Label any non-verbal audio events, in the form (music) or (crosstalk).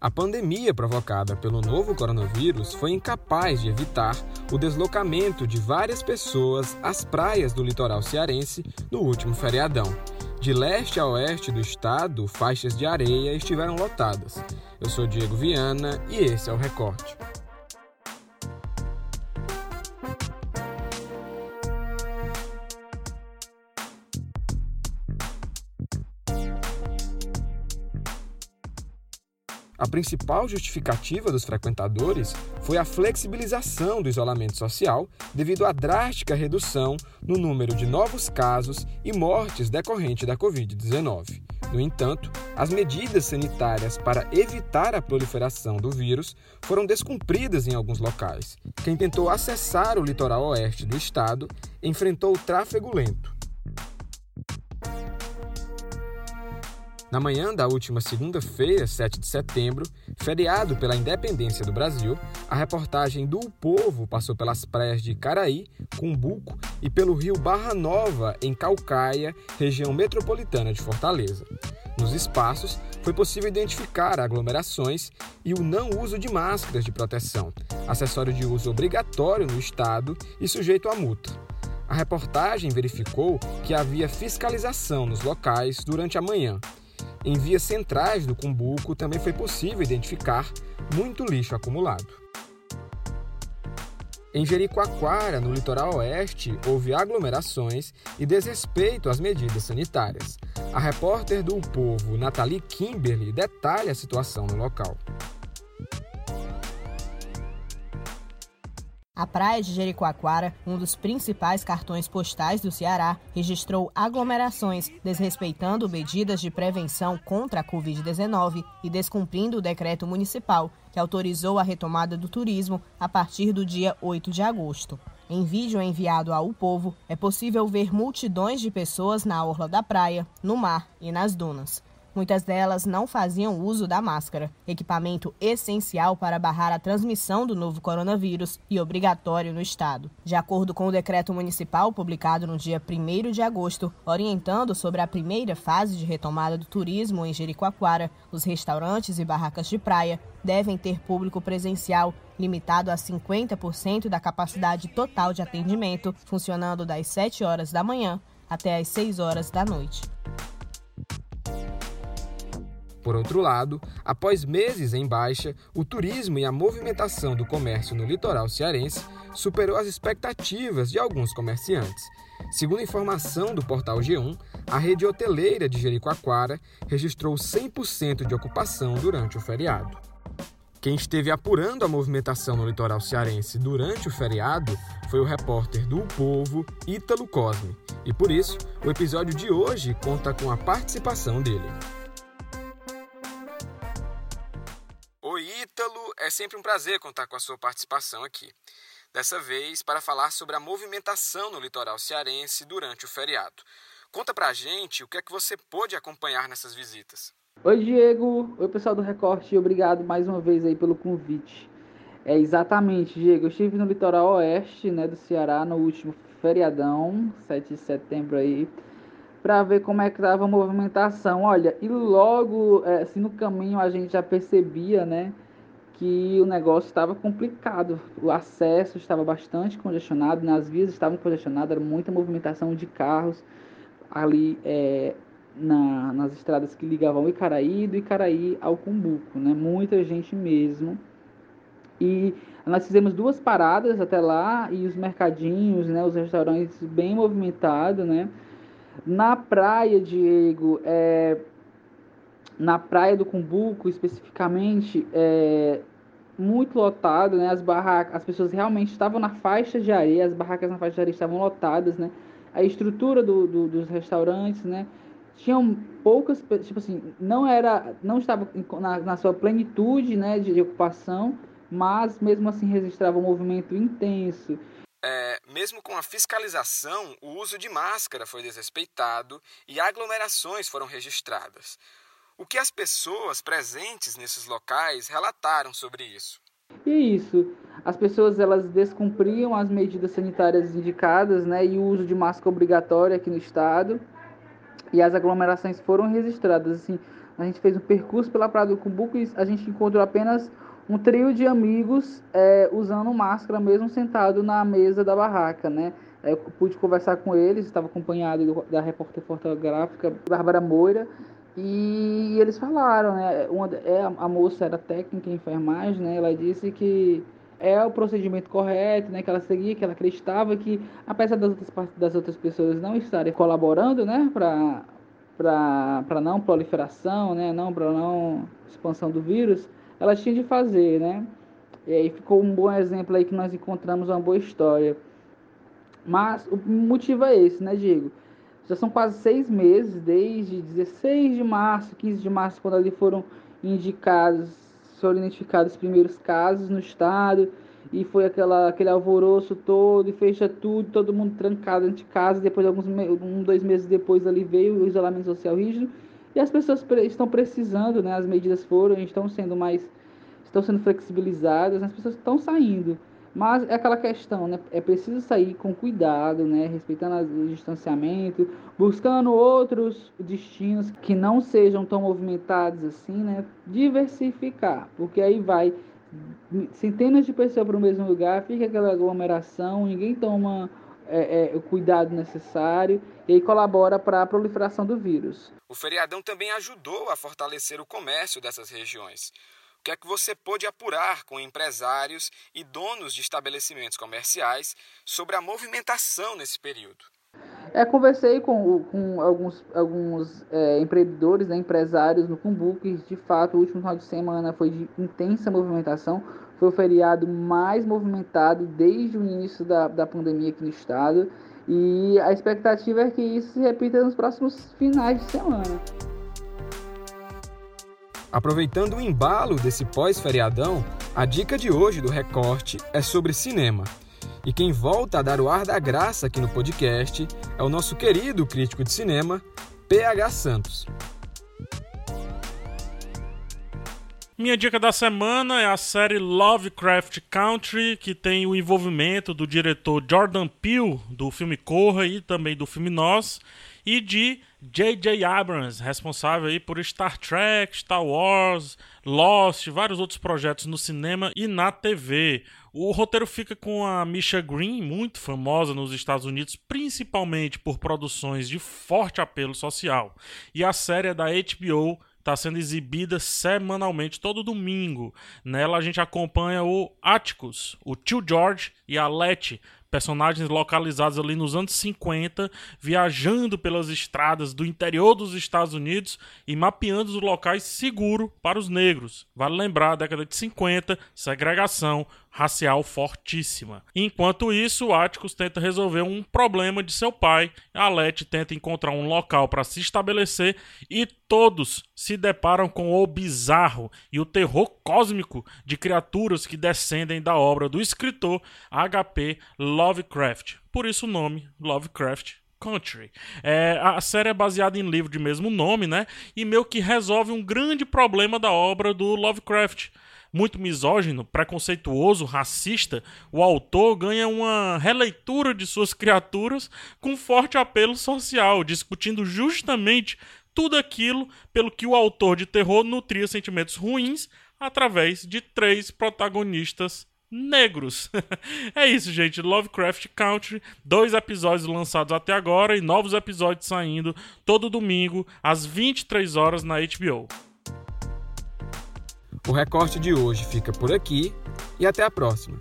A pandemia provocada pelo novo coronavírus foi incapaz de evitar o deslocamento de várias pessoas às praias do litoral cearense no último feriadão. De leste a oeste do estado, faixas de areia estiveram lotadas. Eu sou Diego Viana e esse é o Recorte. A principal justificativa dos frequentadores foi a flexibilização do isolamento social devido à drástica redução no número de novos casos e mortes decorrente da Covid-19. No entanto, as medidas sanitárias para evitar a proliferação do vírus foram descumpridas em alguns locais. Quem tentou acessar o litoral oeste do estado enfrentou tráfego lento. Na manhã da última segunda-feira, 7 de setembro, feriado pela independência do Brasil, a reportagem do Povo passou pelas praias de Caraí, Cumbuco e pelo rio Barra Nova, em Calcaia, região metropolitana de Fortaleza. Nos espaços, foi possível identificar aglomerações e o não uso de máscaras de proteção, acessório de uso obrigatório no estado e sujeito a multa. A reportagem verificou que havia fiscalização nos locais durante a manhã em vias centrais do Cumbuco também foi possível identificar muito lixo acumulado. Em Jericoacoara, no litoral oeste, houve aglomerações e desrespeito às medidas sanitárias. A repórter do Povo, Nathalie Kimberly, detalha a situação no local. A praia de Jericoacoara, um dos principais cartões postais do Ceará, registrou aglomerações, desrespeitando medidas de prevenção contra a Covid-19 e descumprindo o decreto municipal que autorizou a retomada do turismo a partir do dia 8 de agosto. Em vídeo enviado ao Povo, é possível ver multidões de pessoas na orla da praia, no mar e nas dunas. Muitas delas não faziam uso da máscara, equipamento essencial para barrar a transmissão do novo coronavírus e obrigatório no estado. De acordo com o decreto municipal publicado no dia 1 de agosto, orientando sobre a primeira fase de retomada do turismo em Jericoacoara, os restaurantes e barracas de praia devem ter público presencial limitado a 50% da capacidade total de atendimento, funcionando das 7 horas da manhã até as 6 horas da noite. Por outro lado, após meses em baixa, o turismo e a movimentação do comércio no litoral cearense superou as expectativas de alguns comerciantes. Segundo informação do portal G1, a rede hoteleira de Jericoacoara registrou 100% de ocupação durante o feriado. Quem esteve apurando a movimentação no litoral cearense durante o feriado foi o repórter do o Povo, Ítalo Cosme. E por isso, o episódio de hoje conta com a participação dele. Sempre um prazer contar com a sua participação aqui. Dessa vez, para falar sobre a movimentação no litoral cearense durante o feriado. Conta pra gente o que é que você pôde acompanhar nessas visitas. Oi, Diego. Oi, pessoal do Recorte. Obrigado mais uma vez aí pelo convite. É exatamente, Diego. Eu estive no litoral oeste, né, do Ceará no último feriadão, 7 de setembro aí, para ver como é que estava a movimentação. Olha, e logo, é, assim, no caminho a gente já percebia, né, que o negócio estava complicado. O acesso estava bastante congestionado, nas vias estavam congestionadas, era muita movimentação de carros ali é, na, nas estradas que ligavam o Icaraí do Icaraí ao Cumbuco, né? Muita gente mesmo. E nós fizemos duas paradas até lá e os mercadinhos, né, os restaurantes bem movimentados, né? Na praia, Diego, é, na praia do Cumbuco, especificamente, é, muito lotado, né? As barracas, as pessoas realmente estavam na faixa de areia, as barracas na faixa de areia estavam lotadas, né? A estrutura do, do, dos restaurantes, né? Tinham poucas, tipo assim, não era, não estava na, na sua plenitude, né, de, de ocupação, mas mesmo assim registrava um movimento intenso. É, mesmo com a fiscalização, o uso de máscara foi desrespeitado e aglomerações foram registradas. O que as pessoas presentes nesses locais relataram sobre isso? E isso, as pessoas elas descumpriam as medidas sanitárias indicadas, né, e o uso de máscara obrigatória aqui no estado, e as aglomerações foram registradas assim a gente fez um percurso pela Praia do Cumbuco e a gente encontrou apenas um trio de amigos é, usando máscara, mesmo sentado na mesa da barraca, né? Eu pude conversar com eles, estava acompanhado da repórter fotográfica Bárbara Moura, e eles falaram, né? Uma, é, a moça era técnica em enfermagem, né? Ela disse que é o procedimento correto, né? Que ela seguia, que ela acreditava que, apesar das outras, das outras pessoas não estarem colaborando, né? Para para não proliferação, né? Não para não expansão do vírus, ela tinha de fazer, né? E aí ficou um bom exemplo aí que nós encontramos uma boa história. Mas o motivo é esse, né, Diego? Já são quase seis meses, desde 16 de março, 15 de março, quando ali foram indicados, foram identificados os primeiros casos no estado, e foi aquela, aquele alvoroço todo, e fecha tudo, todo mundo trancado dentro de casa, depois, alguns um, dois meses depois ali veio o isolamento social rígido, e as pessoas estão precisando, né, as medidas foram, estão sendo mais, estão sendo flexibilizadas, as pessoas estão saindo, mas é aquela questão, né? É preciso sair com cuidado, né? Respeitando o distanciamento, buscando outros destinos que não sejam tão movimentados assim, né? Diversificar, porque aí vai centenas de pessoas para o mesmo lugar, fica aquela aglomeração, ninguém toma é, é, o cuidado necessário e aí colabora para a proliferação do vírus. O feriadão também ajudou a fortalecer o comércio dessas regiões. O que é que você pôde apurar com empresários e donos de estabelecimentos comerciais sobre a movimentação nesse período? É, conversei com, com alguns, alguns é, empreendedores, né, empresários no Cumbuco, e de fato o último final de semana foi de intensa movimentação. Foi o feriado mais movimentado desde o início da, da pandemia aqui no estado. E a expectativa é que isso se repita nos próximos finais de semana. Aproveitando o embalo desse pós-feriadão, a dica de hoje do Recorte é sobre cinema. E quem volta a dar o ar da graça aqui no podcast é o nosso querido crítico de cinema, PH Santos. Minha dica da semana é a série Lovecraft Country, que tem o envolvimento do diretor Jordan Peele, do filme Corra e também do filme Nós, e de J.J. Abrams, responsável aí por Star Trek, Star Wars, Lost, vários outros projetos no cinema e na TV. O roteiro fica com a Misha Green, muito famosa nos Estados Unidos, principalmente por produções de forte apelo social. E a série é da HBO está sendo exibida semanalmente, todo domingo. Nela a gente acompanha o Atticus, o tio George e a Letty, personagens localizados ali nos anos 50, viajando pelas estradas do interior dos Estados Unidos e mapeando os locais seguros para os negros. Vale lembrar, década de 50, segregação, racial fortíssima. Enquanto isso, o Atticus tenta resolver um problema de seu pai, a Letty tenta encontrar um local para se estabelecer e todos se deparam com o bizarro e o terror cósmico de criaturas que descendem da obra do escritor H.P. Lovecraft. Por isso o nome Lovecraft Country. É, a série é baseada em livro de mesmo nome, né? E meio que resolve um grande problema da obra do Lovecraft muito misógino, preconceituoso, racista, o autor ganha uma releitura de suas criaturas com forte apelo social, discutindo justamente tudo aquilo pelo que o autor de terror nutria sentimentos ruins através de três protagonistas negros. (laughs) é isso, gente. Lovecraft Country, dois episódios lançados até agora e novos episódios saindo todo domingo às 23 horas na HBO. O recorte de hoje fica por aqui e até a próxima.